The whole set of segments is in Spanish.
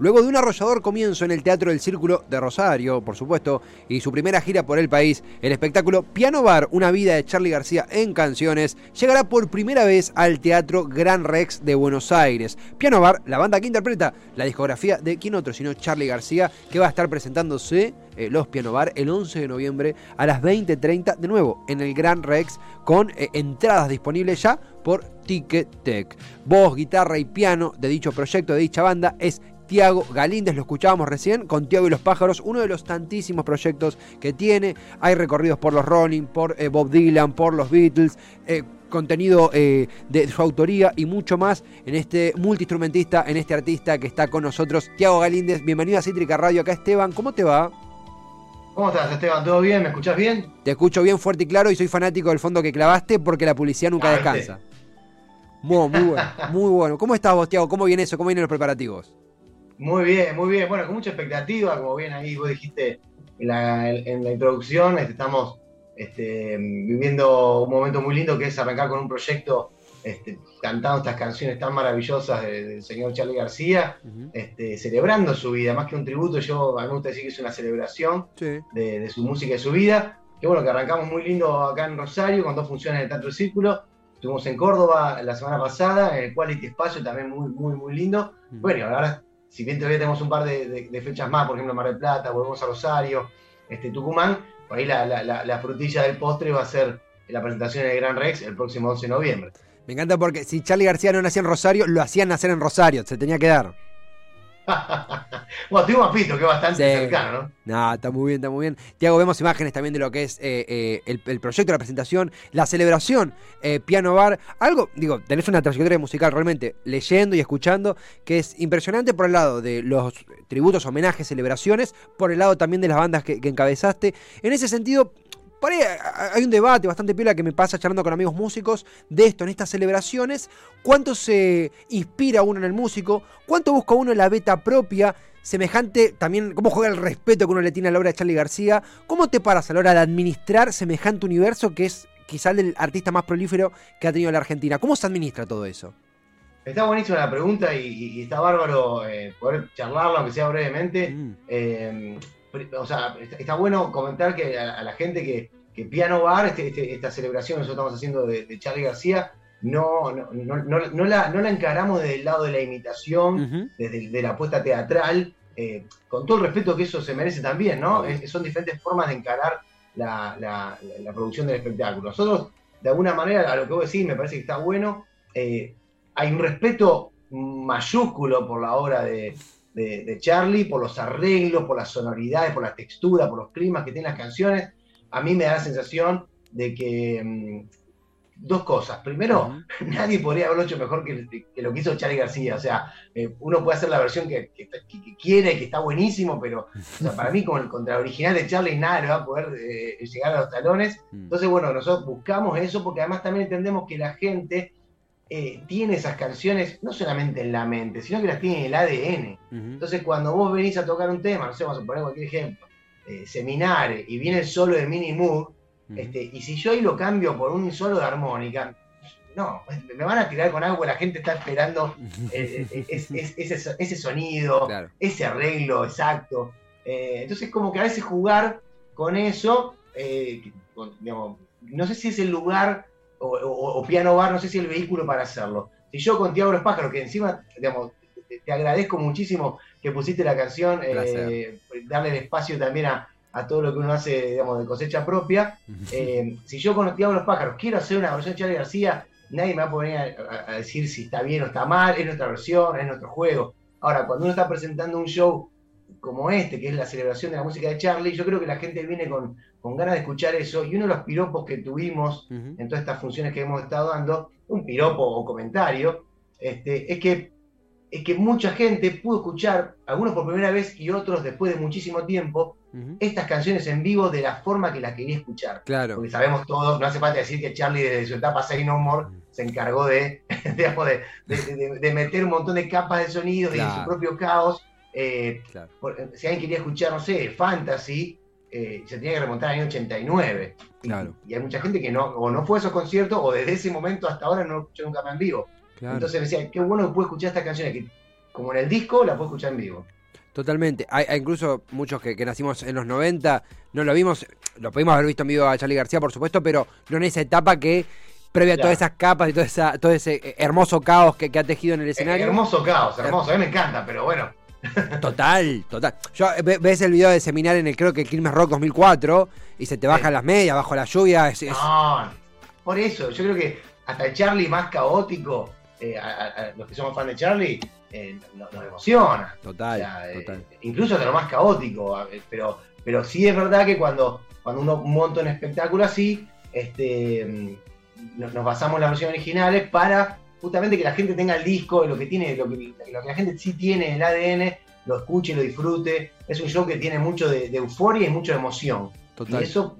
Luego de un arrollador comienzo en el Teatro del Círculo de Rosario, por supuesto, y su primera gira por el país, el espectáculo Piano Bar, una vida de Charlie García en canciones, llegará por primera vez al Teatro Gran Rex de Buenos Aires. Piano Bar, la banda que interpreta la discografía de quién otro sino Charlie García, que va a estar presentándose eh, los Piano Bar el 11 de noviembre a las 20.30, de nuevo en el Gran Rex, con eh, entradas disponibles ya por Ticketek. Voz, guitarra y piano de dicho proyecto, de dicha banda, es Tiago Galíndez, lo escuchábamos recién, con Tiago y los pájaros, uno de los tantísimos proyectos que tiene. Hay recorridos por los Rolling, por eh, Bob Dylan, por los Beatles, eh, contenido eh, de su autoría y mucho más en este multiinstrumentista, en este artista que está con nosotros, Tiago Galíndez. Bienvenido a Cítrica Radio, acá Esteban, ¿cómo te va? ¿Cómo estás, Esteban? ¿Todo bien? ¿Me escuchas bien? Te escucho bien, fuerte y claro, y soy fanático del fondo que clavaste porque la publicidad nunca Ah, descansa. Muy, muy bueno, muy bueno. ¿Cómo estás vos, Tiago? ¿Cómo viene eso? ¿Cómo vienen los preparativos? Muy bien, muy bien. Bueno, con mucha expectativa, como bien ahí vos dijiste en la, en la introducción, este, estamos este, viviendo un momento muy lindo que es arrancar con un proyecto este, cantando estas canciones tan maravillosas de- del señor Charlie García, este, celebrando su vida, más que un tributo, yo a mí me gusta decir que es una celebración Sí. de, de su música y su vida. Que bueno, que arrancamos muy lindo acá en Rosario con dos funciones en el Teatro Círculo. Estuvimos en Córdoba la semana pasada, en el Quality Espacio, también muy, muy, muy lindo. Bueno, y ahora, si bien todavía tenemos un par de, fechas más, por ejemplo, Mar del Plata, volvemos a Rosario, este, Tucumán, por ahí la- la frutilla del postre va a ser la presentación en el Gran Rex el próximo 11 de noviembre. Me encanta porque si Charlie García no nacía en Rosario, lo hacían nacer en Rosario, se tenía que dar. bueno, tuvimos a Pito, que es bastante Sí. cercano, ¿no? No, está muy bien, está muy bien. Tiago, vemos imágenes también de lo que es eh, eh, el, el proyecto, la presentación, la celebración, eh, Piano Bar. Algo, digo, tenés una trayectoria musical realmente leyendo y escuchando que es impresionante por el lado de los tributos, homenajes, celebraciones, por el lado también de las bandas que, que encabezaste. En ese sentido, por ahí hay un debate bastante piola que me pasa charlando con amigos músicos de esto, en estas celebraciones. ¿Cuánto se inspira uno en el músico? ¿Cuánto busca uno en la beta propia? Semejante también, ¿cómo juega el respeto que uno le tiene a la obra de Charlie García? ¿Cómo te paras a la hora de administrar semejante universo que es quizá el del artista más prolífero que ha tenido la Argentina? ¿Cómo se administra todo eso? Está buenísima la pregunta y, está bárbaro eh, poder charlarlo, aunque sea brevemente. Mm, Eh, o sea, está, bueno comentar que a, la gente que, que Piano Bar, este- este- esta celebración que nosotros estamos haciendo de, de Charlie García, no, no, no, la, no la encaramos desde el lado de la imitación, desde de la apuesta teatral, eh, con todo el respeto que eso se merece también, ¿no? Es- son diferentes formas de encarar la, la- la- la producción del espectáculo. Nosotros, de alguna manera, a lo que vos decís, me parece que está bueno. eh, hay un respeto mayúsculo por la obra de, de- de Charlie, por los arreglos, por las sonoridades, por la textura, por los climas que tienen las canciones. A mí me da la sensación de que mm, dos cosas. Primero, Ujú. nadie podría haberlo hecho mejor que, que lo que hizo Charlie García. O sea, eh, uno puede hacer la versión que, que- que- que quiere, que está buenísimo, pero o sea, para mí con, contra el original de Charlie nada le va a poder eh, llegar a los talones. Mm. Entonces, bueno, nosotros buscamos eso porque además también entendemos que la gente eh, tiene esas canciones no solamente en la mente, sino que las tiene en el ADN. Entonces, cuando vos venís a tocar un tema, no sé, vamos a poner cualquier ejemplo, eh, Seminare, y viene el solo de Mini Moog, este, y si yo ahí lo cambio por un solo de armónica, no, me van a tirar con algo que la gente está esperando eh, eh, es- es- ese, ese sonido, Claro. ese arreglo exacto. Entonces, como que a veces jugar con eso, que, con- digamos, no sé si es el lugar o, o- o piano bar, no sé si es el vehículo para hacerlo. Si yo con Tiago Los Pájaros, que encima, digamos, te, te agradezco muchísimo que pusiste la canción, eh, darle el espacio también a, a todo lo que uno hace, digamos, de cosecha propia. Eh, si yo con Tiago Los Pájaros quiero hacer una versión de Charlie García, nadie me va a poner a- a decir si está bien o está mal, es nuestra versión, es nuestro juego. Ahora, cuando uno está presentando un show como este, que es la celebración de la música de Charlie, yo creo que la gente viene con, con ganas de escuchar eso, y uno de los piropos que tuvimos en todas estas funciones que hemos estado dando, un piropo o comentario, este, es que es que mucha gente pudo escuchar, algunos por primera vez y otros después de muchísimo tiempo, estas canciones en vivo de la forma que las quería escuchar. Claro. Porque sabemos todos, no hace falta decir que Charlie desde su etapa Say No More se encargó de, digamos, de, de- de- de meter un montón de capas de sonido y de Claro. su propio caos. Eh, Claro. por- si alguien quería escuchar, no sé, fantasy, eh, se tenía que remontar al año 89. Y- Claro. Y, hay mucha gente que no, o no fue a esos conciertos, o desde ese momento hasta ahora no escuchó nunca más en vivo. Claro. Entonces decía, qué bueno que puedo escuchar estas canciones, que como en el disco, la puedo escuchar en vivo. Totalmente. Hay, hay incluso muchos que, que nacimos en los 90, no lo vimos, lo pudimos haber visto en vivo a Charlie García, por supuesto, pero no en esa etapa que, previa a todas esas capas y toda esa, todo ese eh, hermoso caos que, que ha tejido en el escenario. Hermoso caos, hermoso, a mí me encanta, pero bueno, Total, total. Yo, eh, ve- ves el video de seminar en el, creo que Quilmes Rock 2004, y se te bajan Sí. las medias bajo la lluvia. es- es- no, por eso, yo creo que hasta el Charlie más caótico, eh, a, a- a los que somos fan de Charlie, eh, nos, nos emociona. total, O sea, eh, total. incluso hasta lo más caótico, pero, pero sí es verdad que cuando, cuando uno monta un espectáculo así, este, mm, nos, nos basamos en las versiones originales para justamente que la gente tenga el disco, lo que tiene, lo que, lo que la gente sí tiene en el ADN, lo escuche, lo disfrute. Es un show que tiene mucho de, de euforia y mucho de emoción. Total. Y eso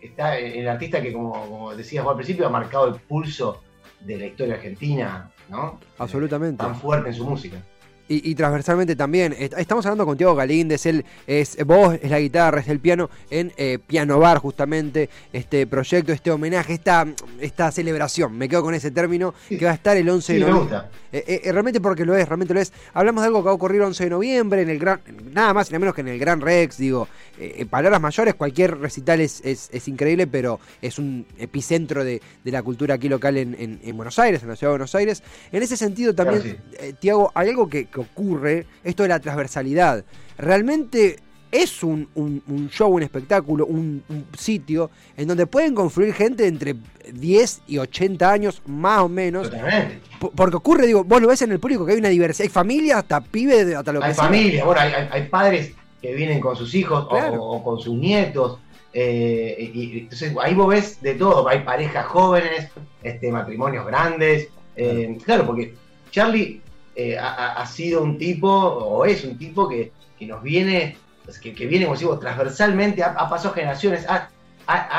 está el artista que, como, como decías vos al principio, ha marcado el pulso de la historia argentina, ¿no? Absolutamente. Tan fuerte en su música. Y, y transversalmente también. Est- Estamos hablando con Tiago Galíndez, él es voz, es la guitarra, es el piano, en eh, Piano Bar, justamente, este proyecto, este homenaje, esta, esta celebración, me quedo con ese término, Sí. que va a estar el 11 Sí, de me noviembre. gusta. Eh, eh, realmente porque lo es, realmente lo es. Hablamos de algo que va a ocurrir el 11 de noviembre en el gran, nada más y nada menos que en el Gran Rex, digo, eh, eh, palabras mayores, cualquier recital es, es- es increíble, pero es un epicentro de, de la cultura aquí local en, en- en Buenos Aires, en la ciudad de Buenos Aires. En ese sentido también, Claro, eh, Tiago, hay algo que, que ocurre, esto de la transversalidad. Realmente es un, un- un show, un espectáculo, un, un sitio en donde pueden confluir gente entre 10 y 80 años, más o menos. Totalmente. Porque ocurre, digo, vos lo ves en el público que hay una diversidad, hay familias, hasta pibes, hasta lo que Hay sea. familia, bueno, hay, hay- hay padres que vienen con sus hijos o- Claro. o, con sus nietos. eh, y, y entonces ahí vos ves de todo, hay parejas jóvenes, este, matrimonios grandes. eh, claro, porque Charlie eh, ha, sido un tipo, o es un tipo que, que nos viene, pues, que, que viene, como digo, transversalmente, ha, ha pasado generaciones, ha,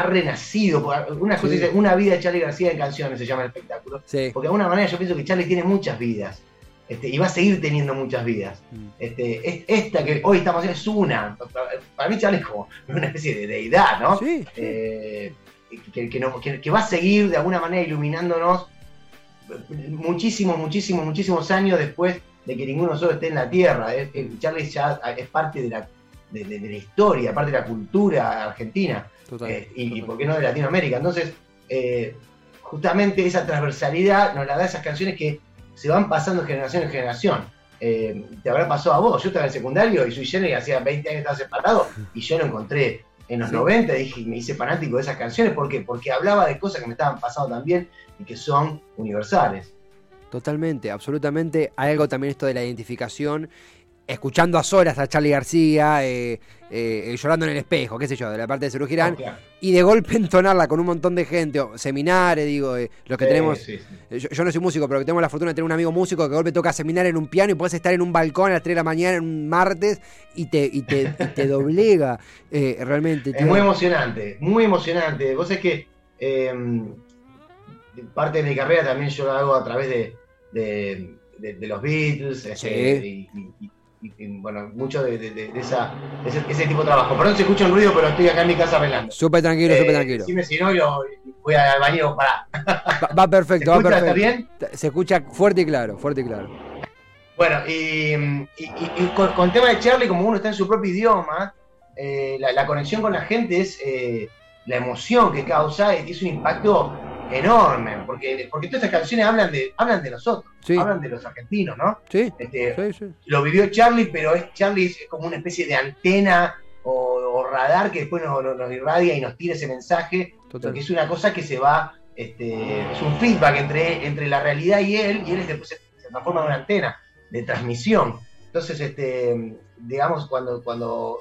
renacido. Una cosa Sí. dice, una vida de Charlie García en canciones se llama el espectáculo. Sí. Porque de alguna manera yo pienso que Charlie tiene muchas vidas. este, y va a seguir teniendo muchas vidas. Mm. Este, es- esta que hoy estamos haciendo es una. Para mí Charlie es como una especie de deidad, ¿no? Sí. Eh, que, que nos- que- que va a seguir de alguna manera iluminándonos muchísimos, muchísimos, muchísimos años después de que ninguno solo esté en la Tierra. Es- es- Charlie ya es parte de la, de, de- de la historia, parte de la cultura argentina Total. eh, y, por qué no de Latinoamérica. Entonces, eh, justamente esa transversalidad nos la da esas canciones que se van pasando de generación en generación. Eh, te habrá pasado a vos, yo estaba en el secundario y soy Jenny hacía 20 años que estaba separado y yo lo encontré en los Sí. 90, dije, me hice fanático de esas canciones, ¿por qué? Porque hablaba de cosas que me estaban pasando también y que son universales. Totalmente, absolutamente. Hay algo también esto de la identificación. Escuchando a solas a Charlie García, eh, eh, llorando en el espejo, qué sé yo, de la parte de Cerú Girán, y de golpe entonarla con un montón de gente, o seminares, digo, eh, los que Sí, tenemos. sí, sí. eh, Yo, yo no soy músico, pero que tenemos la fortuna de tener un amigo músico que de golpe toca seminar en un piano y puedes estar en un balcón a las 3 de la mañana en un martes y te, y te, y te doblega eh, realmente. Es tío. muy emocionante, muy emocionante. Vos es que eh, parte de mi carrera también yo lo hago a través de, de- de- de los Beatles este, Sí. y- y, bueno, mucho de, de- de- esa, de ese, ese tipo de trabajo. Perdón si escucho un ruido, pero estoy acá en mi casa arreglando. Súper tranquilo, súper Eh, tranquilo. decime si no, yo voy al baño para. Va, va perfecto, va escucha? perfecto. ¿Está bien? Se escucha fuerte y claro, fuerte y claro. Bueno, y, y- y- y con, con tema de Charlie, como uno está en su propio idioma, eh, la, la conexión con la gente es eh, la emoción que causa y es un impacto enorme, porque, porque todas estas canciones hablan de, hablan de nosotros, Sí. hablan de los argentinos, ¿no? Sí, Este, sí. Lo vivió Charlie, pero es Charlie es como una especie de antena o, o radar que después nos, irradia y nos tira ese mensaje, Total. porque es una cosa que se va, este, es un feedback entre, entre la realidad y él, y él después se, se transforma en una antena de transmisión. Entonces, este, digamos, cuando, cuando,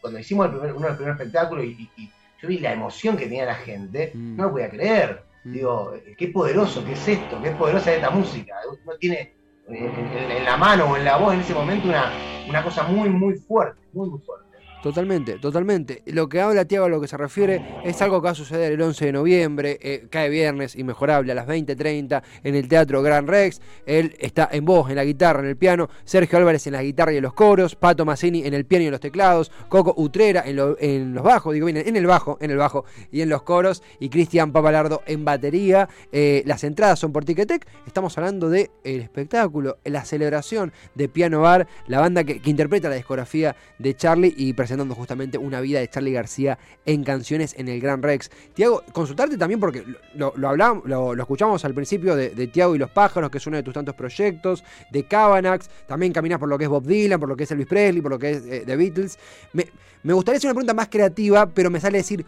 cuando hicimos el primer- uno de los primeros espectáculos y, y- y yo vi la emoción que tenía la gente, Mm. no lo podía creer. Digo, qué poderoso que es esto, qué poderosa es esta música. Uno tiene en, en- en la mano o en la voz en ese momento una, una cosa muy, muy fuerte, muy, muy fuerte. Totalmente, totalmente. Lo que habla Tiago a lo que se refiere es algo que va a suceder el 11 de noviembre, eh, cae viernes, inmejorable, a las 20.30 en el Teatro Gran Rex. Él está en voz, en la guitarra, en el piano, Sergio Álvarez en la guitarra y en los coros, Pato Mazzini en el piano y en los teclados, Coco Utrera en, los bajos, digo bien, en el bajo, en el bajo y en los coros, y Cristian Papalardo en batería. Eh, las entradas son por Ticketek. Estamos hablando del el espectáculo, la celebración de Piano Bar, la banda que, que interpreta la discografía de Charlie y presenta justamente una vida de Charlie García en canciones en el Gran Rex. Tiago, consultarte también porque lo, hablamos, lo, escuchamos al principio de, Tiago y los pájaros, que es uno de tus tantos proyectos, de Cavanax, también caminas por lo que es Bob Dylan, por lo que es Elvis Presley, por lo que es eh, The Beatles. Me, gustaría hacer una pregunta más creativa, pero me sale decir,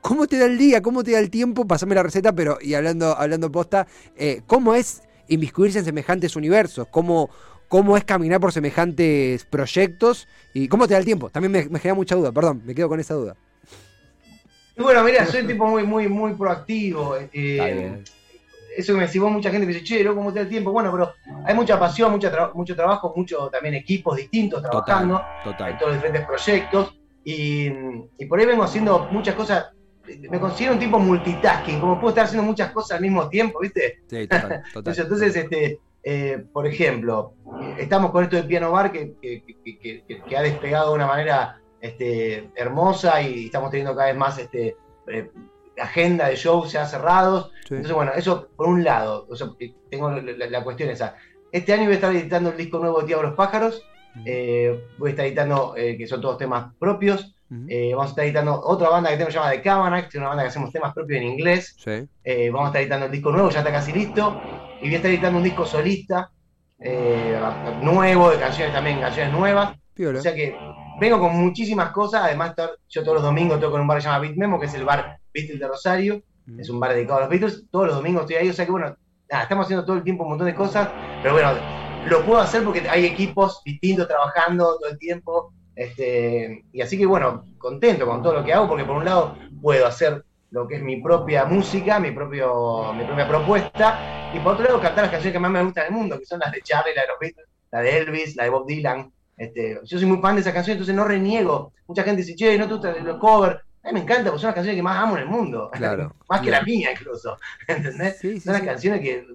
¿cómo, te da el día? ¿Cómo te da el tiempo? Pasame la receta, pero y hablando, hablando posta, eh, ¿cómo es inmiscuirse en semejantes universos? ¿Cómo, cómo es caminar por semejantes proyectos y cómo te da el tiempo. También me, genera mucha duda, perdón, me quedo con esa duda. bueno, mira, soy un tipo muy, muy, muy proactivo. Eh, eso que me decís mucha gente me dice, che, ¿cómo te da el tiempo? Bueno, pero hay mucha pasión, mucho trabajo, mucho también equipos distintos trabajando en todos los diferentes proyectos. Y, por ahí vengo haciendo muchas cosas. Me considero un tipo multitasking, como puedo estar haciendo muchas cosas al mismo tiempo, ¿viste? Sí, total, total. entonces, este, eh, por ejemplo, estamos con esto del piano bar que, ha despegado de una manera este, hermosa y estamos teniendo cada vez más este, eh, agenda de shows ya cerrados. Entonces, bueno, eso por un lado, tengo la, cuestión esa. Este año voy a estar editando el disco nuevo de Tiago Los Pájaros, eh, voy a estar editando, que son todos temas propios. vamos a estar editando otra banda que tengo llamada The Cabanac, que es una banda que hacemos temas propios en inglés. vamos a estar editando el disco nuevo, ya está casi listo y voy a estar editando un disco solista, eh, nuevo, de canciones también, canciones nuevas. O sea que vengo con muchísimas cosas, además yo todos los domingos toco en un bar que se llama Beat Memo, que es el bar Beatles de Rosario, mm. es un bar dedicado a los Beatles, todos los domingos estoy ahí, o sea que bueno, estamos haciendo todo el tiempo un montón de cosas, pero bueno, lo puedo hacer porque hay equipos distintos trabajando todo el tiempo, este, y así que bueno, contento con todo lo que hago, porque por un lado puedo hacer lo que es mi propia música, mi, propio, mi propia propuesta, y por otro lado cantar las canciones que más me gustan del mundo, que son las de Charlie, la de los Beatles, la de Elvis, la de Bob Dylan. Este, yo soy muy fan de esas canciones, entonces no reniego. Mucha gente dice, che, no te gustan los covers. A mí me encanta, porque son las canciones que más amo en el mundo. Claro, más que la mía, incluso. ¿Entendés? son las canciones que,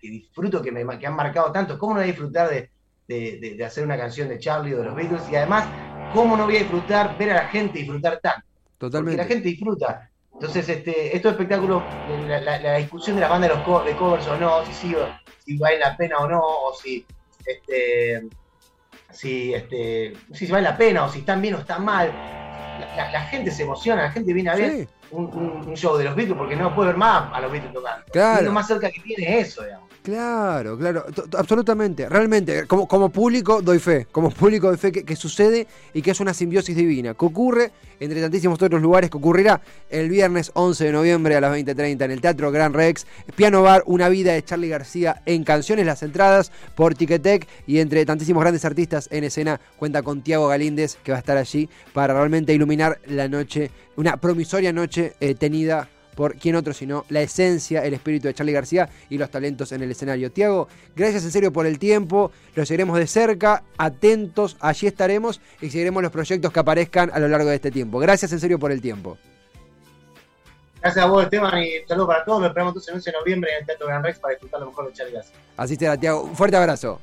disfruto, que me que han marcado tanto. ¿Cómo no voy a disfrutar de, de, hacer una canción de Charlie o de los Beatles? Y además, ¿cómo no voy a disfrutar, ver a la gente disfrutar tanto? Totalmente. Porque la gente disfruta. Entonces, este, estos espectáculos, la, la, discusión de la banda de de covers o no, si, si vale la pena o no, o si, este, si, este, si vale la pena, o si están bien o están mal. La, gente se emociona, la gente viene a ver un, show de los Beatles porque no puede ver más a los Beatles tocando. Claro. lo más cerca que tiene es eso, digamos. Claro, claro, absolutamente, realmente, como, como público doy fe, como público doy fe que, sucede y que es una simbiosis divina, que ocurre entre tantísimos otros lugares, que ocurrirá el viernes 11 de noviembre a las 20.30 en el Teatro Gran Rex, Piano Bar, Una vida de Charlie García en canciones, las entradas por Ticketek y entre tantísimos grandes artistas en escena cuenta con Tiago Galíndez que va a estar allí para realmente iluminar la noche, una promisoria noche eh, tenida por quién otro sino la esencia, el espíritu de Charlie García y los talentos en el escenario. Tiago, gracias en serio por el tiempo, lo seguiremos de cerca, atentos, allí estaremos y seguiremos los proyectos que aparezcan a lo largo de este tiempo. Gracias en serio por el tiempo. Gracias a vos, Esteban, y un saludo para todos. Nos esperamos entonces el 11 de noviembre en el Teatro Gran Rex para disfrutar lo mejor de Charlie García. Así será, Tiago. Un fuerte abrazo.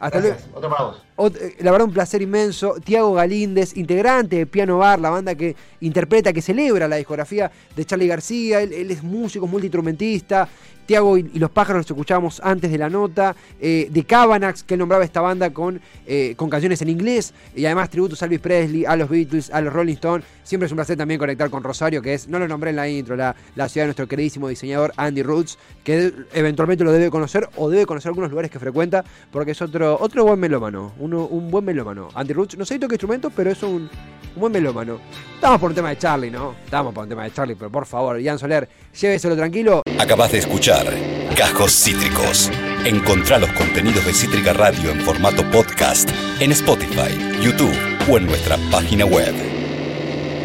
Hasta luego. Otro para vos. Eh, la verdad, un placer inmenso. Tiago Galíndez, integrante de Piano Bar, la banda que interpreta, que celebra la discografía de Charlie García. Él, es músico, multiinstrumentista, Tiago y, los pájaros los escuchábamos antes de la nota, eh, de Cavanax, que él nombraba esta banda con, eh, con canciones en inglés, y además tributos a Elvis Presley, a los Beatles, a los Rolling Stones. Siempre es un placer también conectar con Rosario, que es, no lo nombré en la intro, la, la ciudad de nuestro queridísimo diseñador Andy Roots, que eventualmente lo debe conocer o debe conocer algunos lugares que frecuenta, porque es otro, otro buen melómano, uno, un buen melómano. Andy Roots, no sé si toca instrumento, pero es un, un buen melómano. Estamos por un tema de Charlie, ¿no? Estamos por un tema de Charlie, pero por favor, Ian Soler, lléveselo tranquilo. Acabas de escuchar Cajos Cítricos. Encontrá los contenidos de Cítrica Radio en formato podcast en Spotify, YouTube o en nuestra página web.